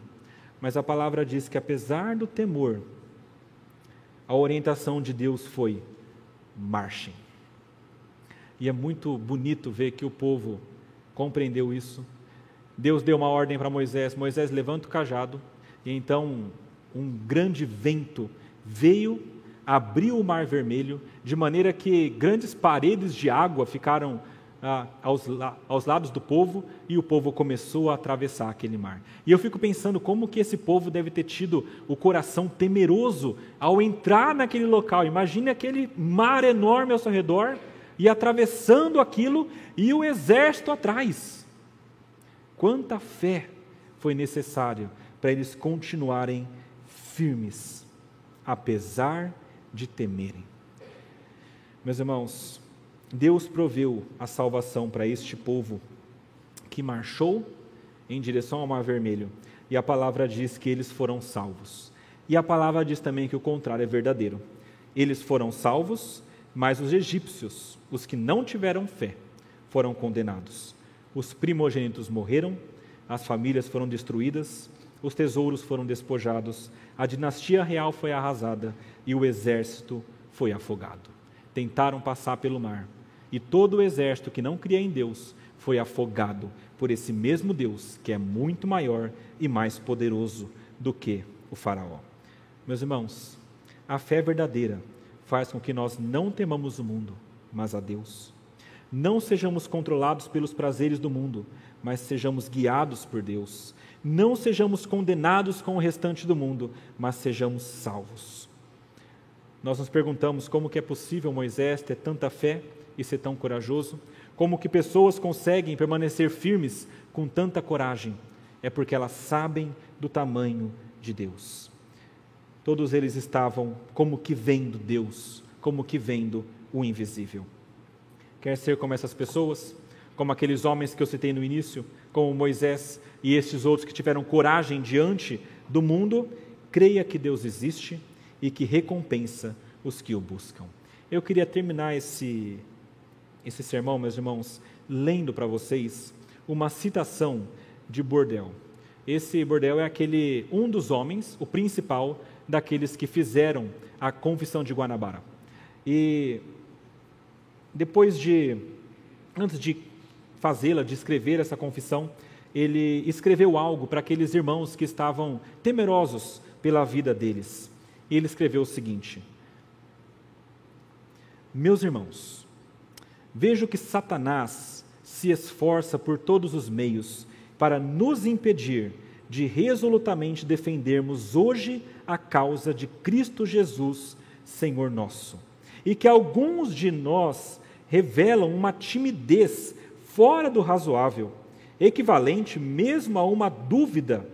mas a palavra diz que apesar do temor, a orientação de Deus foi: marchem. E é muito bonito ver que o povo compreendeu isso. Deus deu uma ordem para Moisés: Moisés, levanta o cajado. E então um grande vento veio, abriu o mar vermelho, de maneira que grandes paredes de água ficaram ah, aos, aos lados do povo e o povo começou a atravessar aquele mar. E eu fico pensando como que esse povo deve ter tido o coração temeroso ao entrar naquele local. Imagine aquele mar enorme ao seu redor e atravessando aquilo e o exército atrás. Quanta fé foi necessário para eles continuarem firmes, apesar de temerem. Meus irmãos, Deus proveu a salvação para este povo que marchou em direção ao Mar Vermelho, e a palavra diz que eles foram salvos. E a palavra diz também que o contrário é verdadeiro. Eles foram salvos, mas os egípcios, os que não tiveram fé, foram condenados. Os primogênitos morreram, as famílias foram destruídas, os tesouros foram despojados, a dinastia real foi arrasada e o exército foi afogado. Tentaram passar pelo mar, e todo o exército que não cria em Deus foi afogado por esse mesmo Deus, que é muito maior e mais poderoso do que o Faraó. Meus irmãos, a fé verdadeira faz com que nós não temamos o mundo, mas a Deus. Não sejamos controlados pelos prazeres do mundo, mas sejamos guiados por Deus. Não sejamos condenados com o restante do mundo, mas sejamos salvos. Nós nos perguntamos como que é possível Moisés ter tanta fé e ser tão corajoso? Como que pessoas conseguem permanecer firmes com tanta coragem? É porque elas sabem do tamanho de Deus. Todos eles estavam como que vendo Deus, como que vendo o invisível. Quer ser como essas pessoas? Como aqueles homens que eu citei no início, como Moisés e estes outros que tiveram coragem diante do mundo, creia que Deus existe e que recompensa os que o buscam. Eu queria terminar esse, esse sermão, meus irmãos, lendo para vocês uma citação de Bordel. Esse Bordel é aquele um dos homens, o principal daqueles que fizeram a confissão de Guanabara. E depois de, antes de fazê-la, de escrever essa confissão, ele escreveu algo para aqueles irmãos que estavam temerosos pela vida deles. Ele escreveu o seguinte: Meus irmãos, vejo que Satanás se esforça por todos os meios para nos impedir de resolutamente defendermos hoje a causa de Cristo Jesus, Senhor nosso. E que alguns de nós revelam uma timidez fora do razoável, equivalente mesmo a uma dúvida,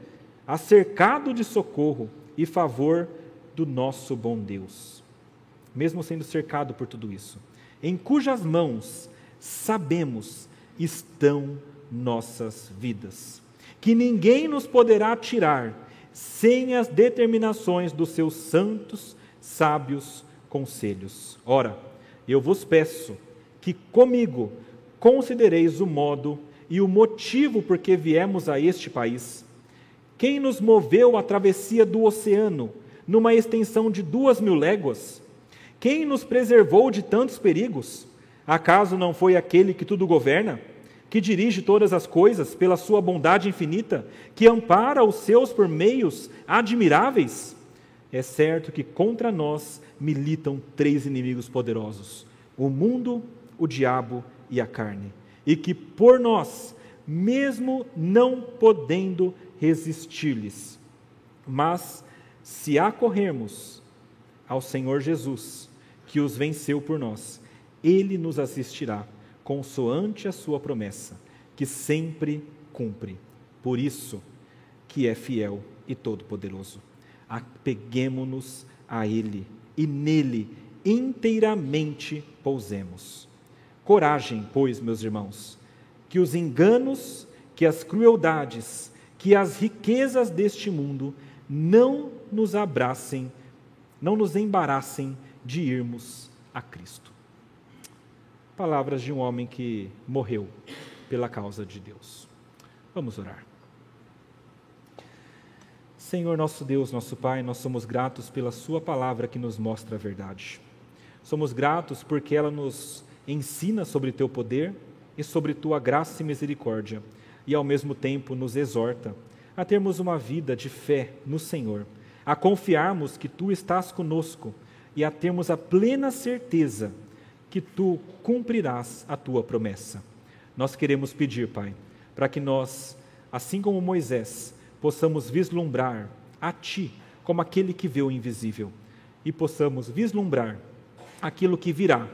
acercado de socorro e favor do nosso bom Deus. Mesmo sendo cercado por tudo isso, em cujas mãos sabemos estão nossas vidas, que ninguém nos poderá tirar sem as determinações dos seus santos, sábios conselhos. Ora, eu vos peço que comigo considereis o modo e o motivo por que viemos a este país. Quem nos moveu à travessia do oceano, numa extensão de duas mil léguas? Quem nos preservou de tantos perigos? Acaso não foi aquele que tudo governa, que dirige todas as coisas pela sua bondade infinita, que ampara os seus por meios admiráveis? É certo que contra nós militam três inimigos poderosos: o mundo, o diabo e a carne, e que por nós, mesmo não podendo resistir-lhes, mas se acorrermos ao Senhor Jesus, que os venceu por nós, ele nos assistirá, consoante a sua promessa, que sempre cumpre. Por isso que é fiel e todo-poderoso. Apeguemo-nos a ele e nele inteiramente pousemos. Coragem, pois, meus irmãos, que os enganos, que as crueldades, que as riquezas deste mundo não nos abracem, não nos embaraçem de irmos a Cristo. Palavras de um homem que morreu pela causa de Deus. Vamos orar. Senhor nosso Deus, nosso Pai, nós somos gratos pela Sua palavra que nos mostra a verdade. Somos gratos porque ela nos ensina sobre teu poder e sobre tua graça e misericórdia, e ao mesmo tempo nos exorta a termos uma vida de fé no Senhor, a confiarmos que tu estás conosco e a termos a plena certeza que tu cumprirás a tua promessa. Nós queremos pedir, Pai, para que nós, assim como Moisés, possamos vislumbrar a ti como aquele que vê o invisível e possamos vislumbrar aquilo que virá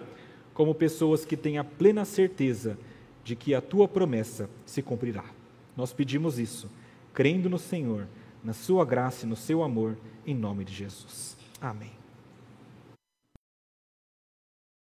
como pessoas que têm a plena certeza de que a tua promessa se cumprirá. Nós pedimos isso, crendo no Senhor, na sua graça e no seu amor, em nome de Jesus. Amém.